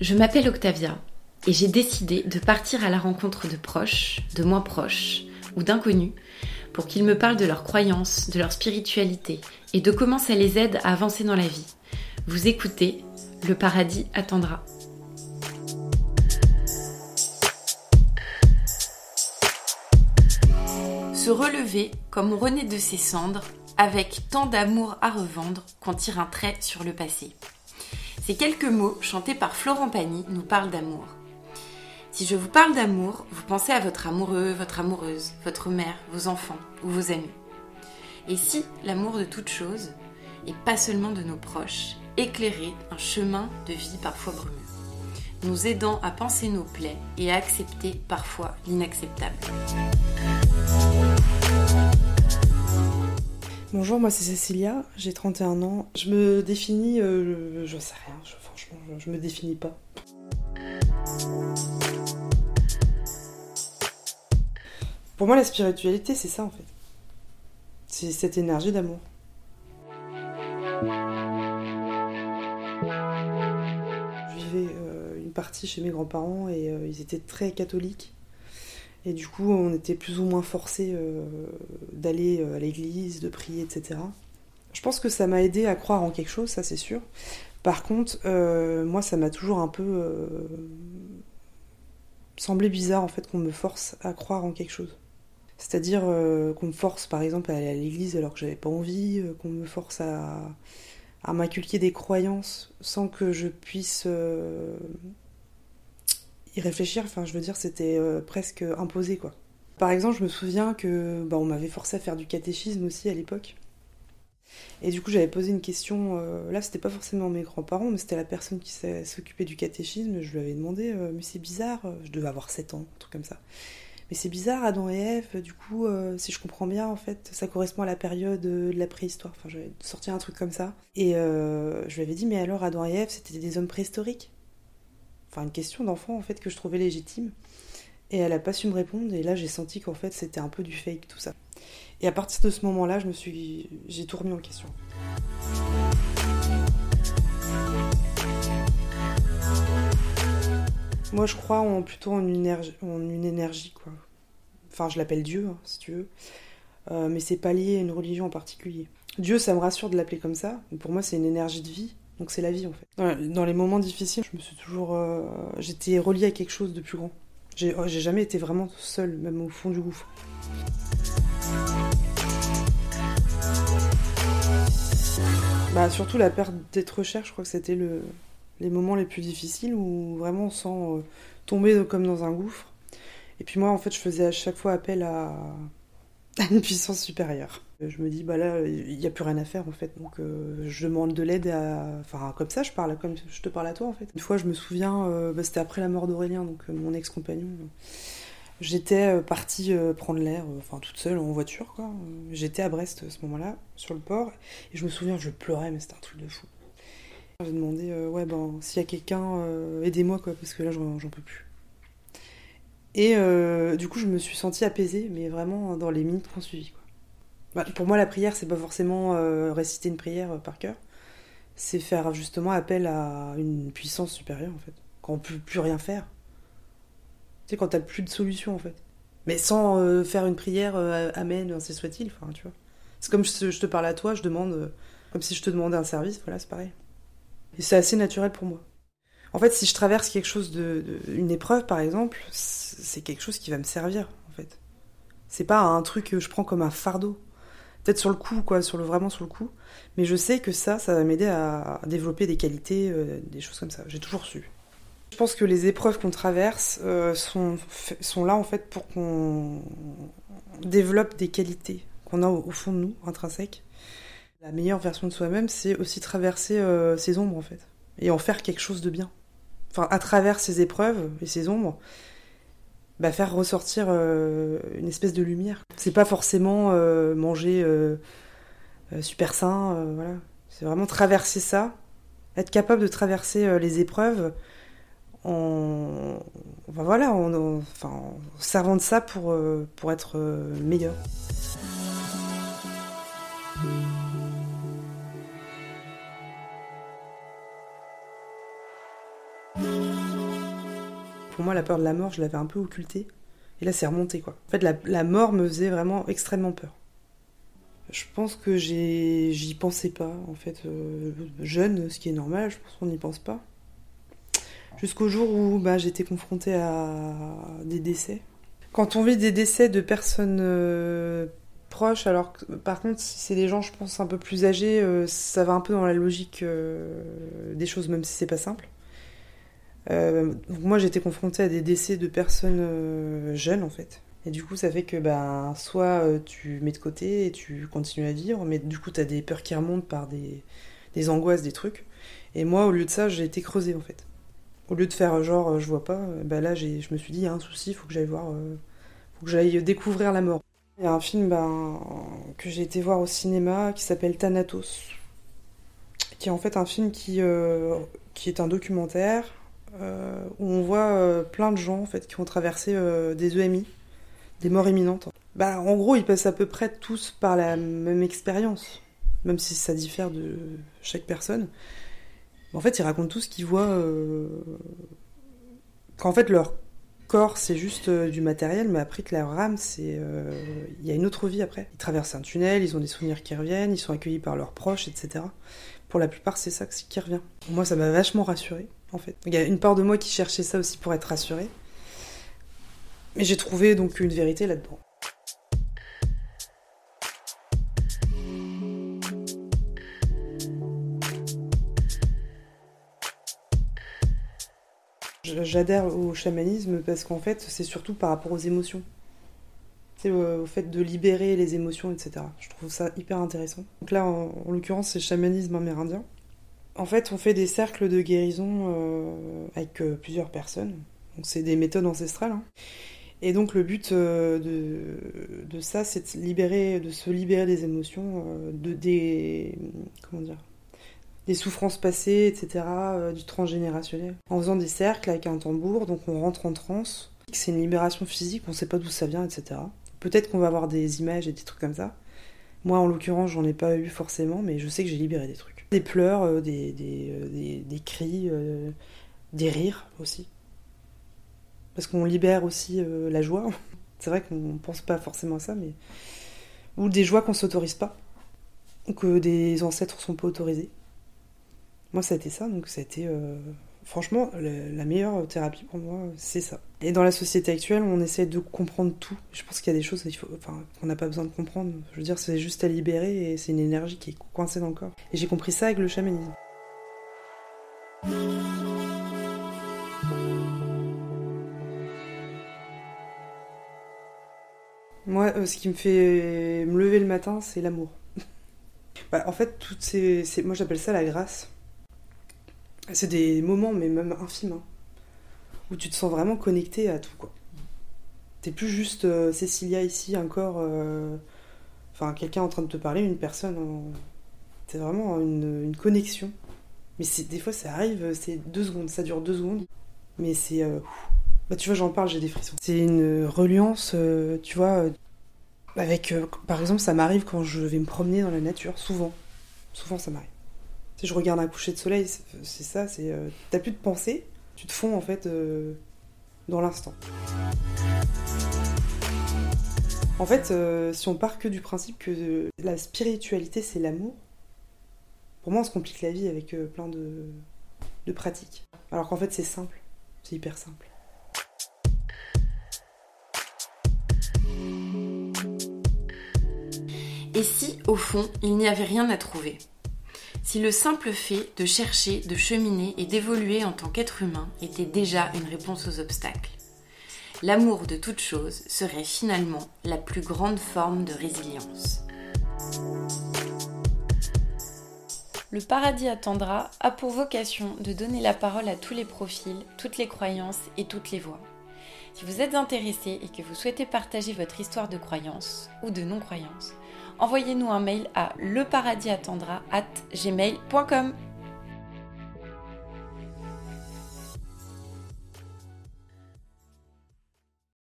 Je m'appelle Octavia et j'ai décidé de partir à la rencontre de proches, de moins proches ou d'inconnus pour qu'ils me parlent de leurs croyances, de leur spiritualité et de comment ça les aide à avancer dans la vie. Vous écoutez, le paradis attendra. Se relever comme renaît de ses cendres, avec tant d'amour à revendre qu'on tire un trait sur le passé. Ces quelques mots, chantés par Florent Pagny, nous parlent d'amour. Si je vous parle d'amour, vous pensez à votre amoureux, votre amoureuse, votre mère, vos enfants ou vos amis. Et si l'amour de toute chose, et pas seulement de nos proches, éclairait un chemin de vie parfois brumeux, nous aidant à penser nos plaies et à accepter parfois l'inacceptable? Bonjour, moi c'est Cécilia, j'ai 31 ans. Je me définis, euh, je sais rien, franchement, je, me définis pas. Pour moi, la spiritualité, c'est ça en fait. C'est cette énergie d'amour. Je vivais euh, une partie chez mes grands-parents et euh, ils étaient très catholiques. Et du coup, on était plus ou moins forcés euh, d'aller à l'église, de prier, etc. Je pense que ça m'a aidé à croire en quelque chose, ça c'est sûr. Par contre, moi, ça m'a toujours un peu semblé bizarre en fait qu'on me force à croire en quelque chose. C'est-à-dire qu'on me force par exemple à aller à l'église alors que j'avais pas envie, qu'on me force à, à m'inculquer des croyances sans que je puisse y réfléchir. Enfin, je veux dire, c'était euh, presque imposé, quoi. Par exemple, je me souviens que bah, on m'avait forcé à faire du catéchisme aussi à l'époque. Et du coup, j'avais posé une question. Euh, là, c'était pas forcément mes grands-parents, mais c'était la personne qui s'occupait du catéchisme. Je lui avais demandé, euh, mais c'est bizarre. Je devais avoir 7 ans, un truc comme ça. Mais c'est bizarre, Adam et Ève. Du coup, si je comprends bien, en fait, ça correspond à la période de la préhistoire. Enfin, j'avais sorti un truc comme ça. Et je lui avais dit, mais alors, Adam et Ève, c'était des hommes préhistoriques? Enfin une question d'enfant en fait que je trouvais légitime. Et elle a pas su me répondre et là j'ai senti qu'en fait c'était un peu du fake tout ça. Et à partir de ce moment-là, je me suis j'ai tout remis en question. Moi je crois en plutôt en une énergie, quoi. Enfin je l'appelle Dieu hein, si tu veux. Euh, mais c'est pas lié à une religion en particulier. Dieu, ça me rassure de l'appeler comme ça. Pour moi, c'est une énergie de vie donc c'est la vie en fait. Dans les moments difficiles, je me suis toujours. Euh, j'étais reliée à quelque chose de plus grand. Oh, j'ai jamais été vraiment seule, même au fond du gouffre. Bah, surtout la perte d'être cher, je crois que c'était le, les moments les plus difficiles où vraiment on sent euh, tomber comme dans un gouffre. Et puis moi, en fait, je faisais à chaque fois appel à une puissance supérieure. Je me dis, bah là, il n'y a plus rien à faire en fait. Donc euh, je demande de l'aide à. Enfin, comme ça, je parle, comme je te parle à toi en fait. Une fois, je me souviens, euh, bah, c'était après la mort d'Aurélien, donc euh, mon ex-compagnon. J'étais partie prendre l'air, enfin toute seule en voiture quoi. J'étais à Brest à ce moment-là, sur le port, et je me souviens, je pleurais, mais c'était un truc de fou. J'ai demandé, ouais, ben, s'il y a quelqu'un, aidez-moi quoi, parce que là, j'en peux plus. Et du coup, je me suis sentie apaisée, mais vraiment dans les minutes qu'on suivit. Bah, pour moi, la prière, c'est pas forcément euh, réciter une prière euh, par cœur. C'est faire justement appel à une puissance supérieure, en fait. Quand on peut plus rien faire. Tu sais, quand t'as plus de solution, en fait. Mais sans euh, faire une prière Amen, ainsi soit-il, tu vois. C'est comme je, je, te parle à toi, je demande. comme si je te demandais un service, voilà, c'est pareil. Et c'est assez naturel pour moi. En fait, si je traverse quelque chose de, une épreuve, par exemple, c'est quelque chose qui va me servir, en fait. C'est pas un truc que je prends comme un fardeau peut-être sur le coup, quoi, sur le, vraiment sur le coup. Mais je sais que ça, ça va m'aider à développer des qualités, euh, des choses comme ça. J'ai toujours su. Je pense que les épreuves qu'on traverse euh, sont, sont là en fait pour qu'on développe des qualités qu'on a au, fond de nous, intrinsèques. La meilleure version de soi-même, c'est aussi traverser euh, ses ombres en fait, et en faire quelque chose de bien. Enfin, à travers ces épreuves et ces ombres, bah, faire ressortir euh, une espèce de lumière. C'est pas forcément euh, manger euh, super sain, voilà. C'est vraiment traverser ça, être capable de traverser les épreuves en, voilà, en, enfin, en servant de ça pour, pour être meilleur. Pour moi, la peur de la mort, je l'avais un peu occultée. Et là, c'est remonté, quoi. En fait, la, mort me faisait vraiment extrêmement peur. Je pense que j'y pensais pas, en fait. Euh, jeune, ce qui est normal, je pense qu'on n'y pense pas. Jusqu'au jour où bah, j'étais confrontée à des décès. Quand on vit des décès de personnes euh, proches, alors par contre, si c'est des gens, je pense, un peu plus âgés, euh, ça va un peu dans la logique des choses, même si c'est pas simple. Euh, moi, j'étais confrontée à des décès de personnes euh, jeunes, en fait. Et du coup, ça fait que ben, soit euh, tu mets de côté et tu continues à vivre, mais du coup, tu as des peurs qui remontent par des, des, angoisses, des trucs. Et moi, au lieu de ça, j'ai été creusée, en fait. Au lieu de faire genre, je vois pas, ben là, je me suis dit, il y a un souci, faut que j'aille voir, faut que j'aille découvrir la mort. Il y a un film ben, que j'ai été voir au cinéma qui s'appelle Thanatos, qui est en fait un film qui, qui est un documentaire euh, où on voit euh, plein de gens en fait qui ont traversé euh, des EMI, des morts imminentes. Bah, en gros, ils passent à peu près tous par la même expérience, même si ça diffère de chaque personne. En fait, ils racontent tous qu'ils voient qu'en fait leur corps c'est juste du matériel, mais après que leur âme, c'est il y a une autre vie après. Ils traversent un tunnel, ils ont des souvenirs qui reviennent, ils sont accueillis par leurs proches, etc. Pour la plupart, c'est ça qui revient. Moi, ça m'a vachement rassurée en fait. Il y a une part de moi qui cherchait ça aussi pour être rassurée. Mais j'ai trouvé donc une vérité là-dedans. J'adhère au chamanisme parce qu'en fait, c'est surtout par rapport aux émotions. C'est au fait de libérer les émotions, etc. Je trouve ça hyper intéressant. Donc là, en, en l'occurrence, c'est chamanisme amérindien. En fait, on fait des cercles de guérison euh, avec euh, plusieurs personnes. Donc, c'est des méthodes ancestrales. Hein. Et donc, le but euh, de, ça, c'est de, libérer, de se libérer des émotions, de, des, comment dire, des souffrances passées, etc., du transgénérationnel. En faisant des cercles avec un tambour, donc on rentre en transe. C'est une libération physique, on ne sait pas d'où ça vient, etc. Peut-être qu'on va avoir des images et des trucs comme ça. Moi, en l'occurrence, j'en ai pas eu forcément, mais je sais que j'ai libéré des trucs. Des pleurs, euh, des, euh, des, des, cris, euh, des rires aussi. Parce qu'on libère aussi la joie. C'est vrai qu'on pense pas forcément à ça, mais. Ou des joies qu'on s'autorise pas. Ou que des ancêtres sont pas autorisés. Moi, ça a été ça, donc ça a été franchement, la meilleure thérapie pour moi, c'est ça. Et dans la société actuelle, on essaie de comprendre tout. Je pense qu'il y a des choses qu'on n'a pas besoin de comprendre. Je veux dire, c'est juste à libérer et c'est une énergie qui est coincée dans le corps. Et j'ai compris ça avec le chamanisme. Moi, euh, ce qui me fait me lever le matin, c'est l'amour. Bah, en fait, toutes moi j'appelle ça la grâce. C'est des moments, mais même infimes, hein, où tu te sens vraiment connecté à tout, quoi. T'es plus juste euh, Cécilia ici, un corps. Euh, enfin, quelqu'un en train de te parler, une personne. C'est vraiment une, connexion. Mais des fois, ça arrive, c'est deux secondes, ça dure deux secondes. Mais c'est. Euh, bah, tu vois, j'en parle, j'ai des frissons. C'est une reliance, tu vois, avec. par exemple, ça m'arrive quand je vais me promener dans la nature, souvent. Souvent, ça m'arrive. Si je regarde un coucher de soleil, c'est ça, c'est euh, t'as plus de pensée, tu te fonds en fait euh, dans l'instant. En fait, euh, si on part que du principe que la spiritualité c'est l'amour, pour moi on se complique la vie avec plein de, de pratiques. Alors qu'en fait c'est simple, c'est hyper simple. Et si, au fond, il n'y avait rien à trouver? Si le simple fait de chercher, de cheminer et d'évoluer en tant qu'être humain était déjà une réponse aux obstacles, l'amour de toute chose serait finalement la plus grande forme de résilience. Le paradis attendra a pour vocation de donner la parole à tous les profils, toutes les croyances et toutes les voix. Si vous êtes intéressé et que vous souhaitez partager votre histoire de croyance ou de non-croyance, envoyez-nous un mail à leparadisattendra@gmail.com.